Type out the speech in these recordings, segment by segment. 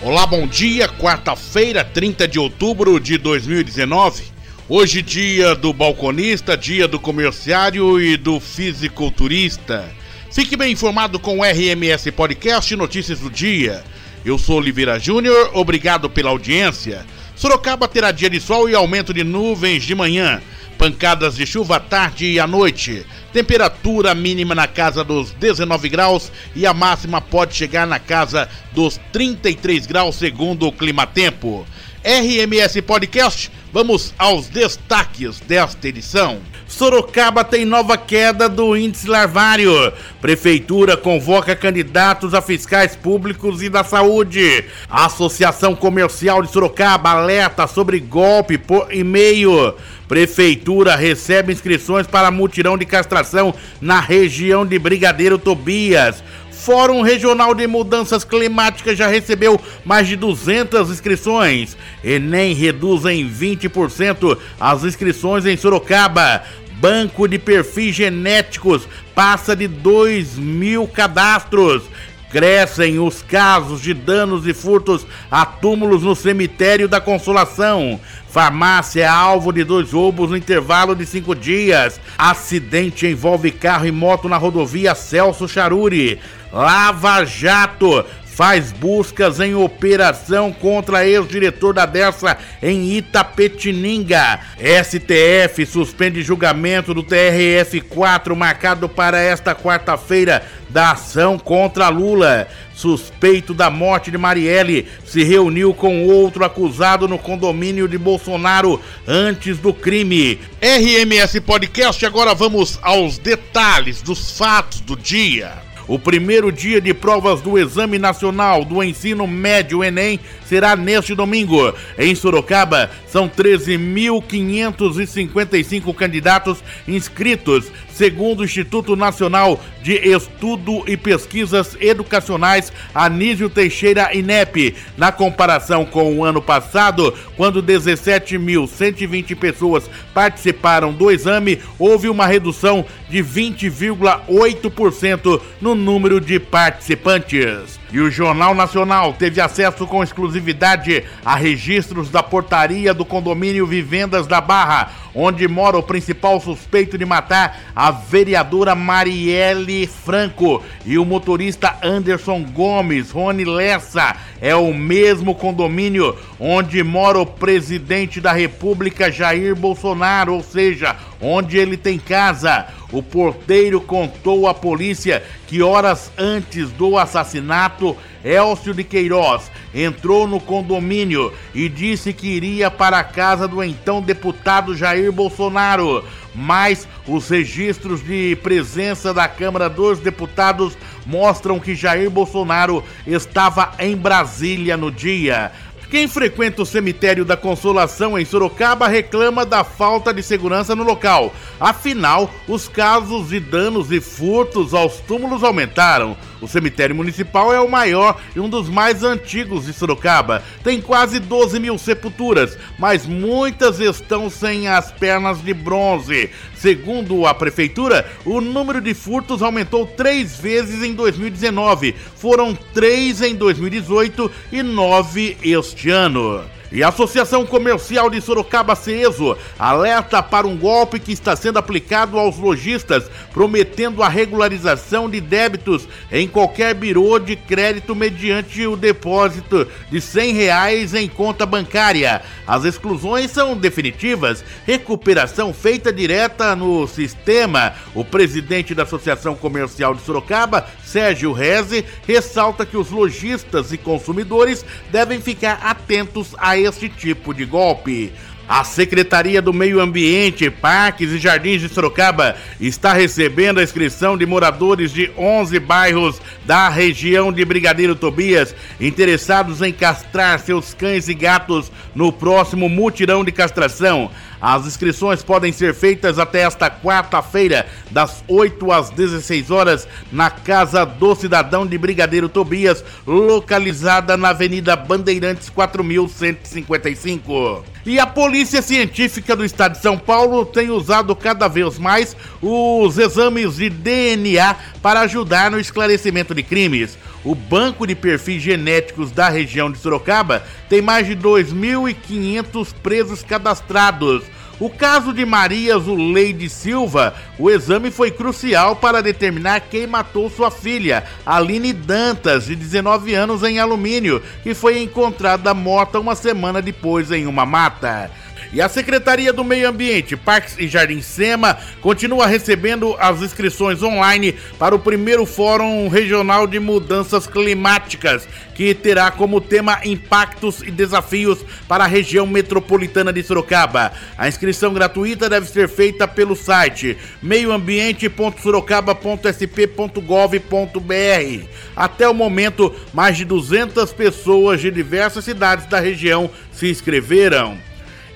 Olá, bom dia. Quarta-feira, 30 de outubro de 2019. Hoje, dia do balconista, dia do comerciário e do fisiculturista. Fique bem informado com o RMS Podcast Notícias do Dia. Eu sou Oliveira Júnior, obrigado pela audiência. Sorocaba terá dia de sol e aumento de nuvens de manhã. Pancadas de chuva à tarde e à noite. Temperatura mínima na casa dos 19 graus e a máxima pode chegar na casa dos 33 graus, segundo o Climatempo. RMS Podcast, vamos aos destaques desta edição. Sorocaba tem nova queda do índice larvário. Prefeitura convoca candidatos a fiscais públicos e da saúde. A Associação Comercial de Sorocaba alerta sobre golpe por e-mail. Prefeitura recebe inscrições para mutirão de castração na região de Brigadeiro Tobias. Fórum Regional de Mudanças Climáticas já recebeu mais de 200 inscrições. Enem reduz em 20% as inscrições em Sorocaba. Banco de perfis genéticos passa de 2 mil cadastros. Crescem os casos de danos e furtos a túmulos no cemitério da Consolação. Farmácia é alvo de dois roubos no intervalo de cinco dias. Acidente envolve carro e moto na rodovia Celso Charuri. Lava Jato faz buscas em operação contra ex-diretor da Dersa em Itapetininga. STF suspende julgamento do TRF4 marcado para esta quarta-feira da ação contra Lula. Suspeito da morte de Marielle se reuniu com outro acusado no condomínio de Bolsonaro antes do crime. RMS Podcast, agora vamos aos detalhes dos fatos do dia. O primeiro dia de provas do Exame Nacional do Ensino Médio Enem será neste domingo. Em Sorocaba, são 13.555 candidatos inscritos, segundo o Instituto Nacional de Estudo e Pesquisas Educacionais Anísio Teixeira INEP. Na comparação com o ano passado, quando 17.120 pessoas participaram do exame, houve uma redução de 20,8% no número de participantes. E o Jornal Nacional teve acesso com exclusividade a registros da portaria do condomínio Vivendas da Barra, onde mora o principal suspeito de matar a vereadora Marielle Franco e o motorista Anderson Gomes, Rony Lessa. É o mesmo condomínio onde mora o presidente da República Jair Bolsonaro, ou seja, onde ele tem casa. O porteiro contou à polícia que horas antes do assassinato, Elcio de Queiroz entrou no condomínio e disse que iria para a casa do então deputado Jair Bolsonaro. Mas os registros de presença da Câmara dos Deputados mostram que Jair Bolsonaro estava em Brasília no dia. Quem frequenta o cemitério da Consolação em Sorocaba reclama da falta de segurança no local. Afinal, os casos de danos e furtos aos túmulos aumentaram. O cemitério municipal é o maior e um dos mais antigos de Sorocaba. Tem quase 12 mil sepulturas, mas muitas estão sem as pernas de bronze. Segundo a prefeitura, o número de furtos aumentou três vezes em 2019. Foram três em 2018 e nove este ano. E a Associação Comercial de Sorocaba Ceso alerta para um golpe que está sendo aplicado aos lojistas, prometendo a regularização de débitos em qualquer birô de crédito mediante o depósito de 100 reais em conta bancária. As exclusões são definitivas, recuperação feita direta no sistema. O presidente da Associação Comercial de Sorocaba, Sérgio Reze, ressalta que os lojistas e consumidores devem ficar atentos a este tipo de golpe. A Secretaria do Meio Ambiente, Parques e Jardins de Sorocaba está recebendo a inscrição de moradores de 11 bairros da região de Brigadeiro Tobias interessados em castrar seus cães e gatos no próximo mutirão de castração. As inscrições podem ser feitas até esta quarta-feira, das 8 às 16 horas, na Casa do Cidadão de Brigadeiro Tobias, localizada na Avenida Bandeirantes 4155. E a Polícia Científica do Estado de São Paulo tem usado cada vez mais os exames de DNA para ajudar no esclarecimento de crimes. o banco de perfis genéticos da região de Sorocaba tem mais de 2.500 presos cadastrados. O caso de Maria Zuleide Silva, o exame foi crucial para determinar quem matou sua filha, Aline Dantas, de 19 anos, em alumínio, que foi encontrada morta uma semana depois em uma mata. E a Secretaria do Meio Ambiente, Parques e Jardim Sema continua recebendo as inscrições online para o primeiro Fórum Regional de Mudanças Climáticas, que terá como tema Impactos e Desafios para a região metropolitana de Sorocaba. A inscrição gratuita deve ser feita pelo site meioambiente.sorocaba.sp.gov.br. Até o momento, mais de 200 pessoas de diversas cidades da região se inscreveram.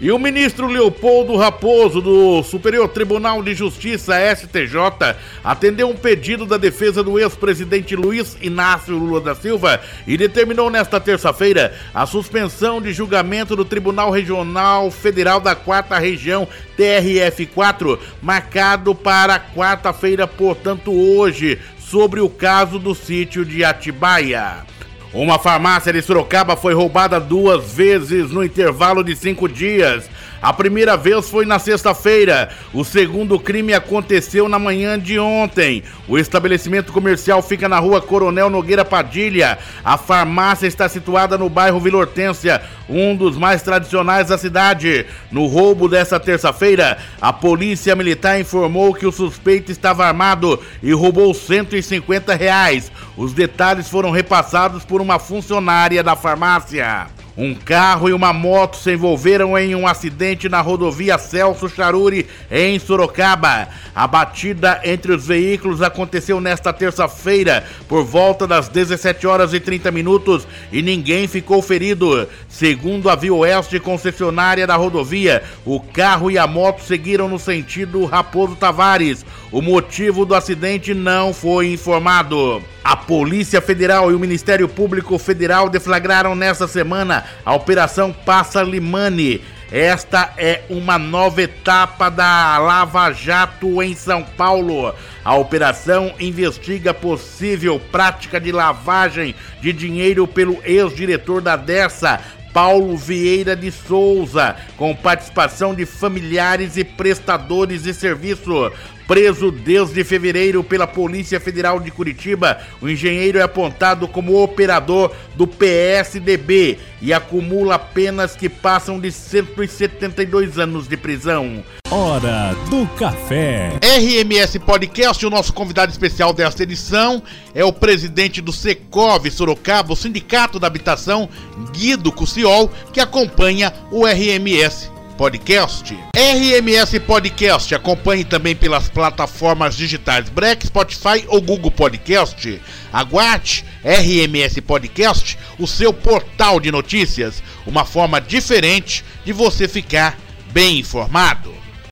E o ministro Leopoldo Raposo, do Superior Tribunal de Justiça, STJ, atendeu um pedido da defesa do ex-presidente Luiz Inácio Lula da Silva e determinou nesta terça-feira a suspensão de julgamento do Tribunal Regional Federal da Quarta Região, TRF4, marcado para quarta-feira, portanto hoje, sobre o caso do sítio de Atibaia. Uma farmácia de Sorocaba foi roubada duas vezes no intervalo de cinco dias. A primeira vez foi na sexta-feira. O segundo crime aconteceu na manhã de ontem. O estabelecimento comercial fica na rua Coronel Nogueira Padilha. A farmácia está situada no bairro Vila Hortência, um dos mais tradicionais da cidade. No roubo dessa terça-feira, a polícia militar informou que o suspeito estava armado e roubou 150 reais. Os detalhes foram repassados por uma funcionária da farmácia. Um carro e uma moto se envolveram em um acidente na rodovia Celso Charuri, em Sorocaba. A batida entre os veículos aconteceu nesta terça-feira, por volta das 17 horas e 30 minutos, e ninguém ficou ferido. Segundo a Via Oeste, concessionária da rodovia, o carro e a moto seguiram no sentido Raposo Tavares. O motivo do acidente não foi informado. A Polícia Federal e o Ministério Público Federal deflagraram nesta semana a Operação Passa Limani. Esta é uma nova etapa da Lava Jato em São Paulo. A operação investiga possível prática de lavagem de dinheiro pelo ex-diretor da Dessa, Paulo Vieira de Souza, com participação de familiares e prestadores de serviço. Preso desde fevereiro pela Polícia Federal de Curitiba, o engenheiro é apontado como operador do PSDB e acumula penas que passam de 172 anos de prisão. Hora do Café. RMS Podcast, o nosso convidado especial desta edição é o presidente do Secov Sorocaba, o Sindicato da Habitação, Guido Cuciol, que acompanha o RMS Podcast. RMS Podcast. Acompanhe também pelas plataformas digitais Break, Spotify ou Google Podcast. Aguarde RMS Podcast, o seu portal de notícias. Uma forma diferente de você ficar bem informado.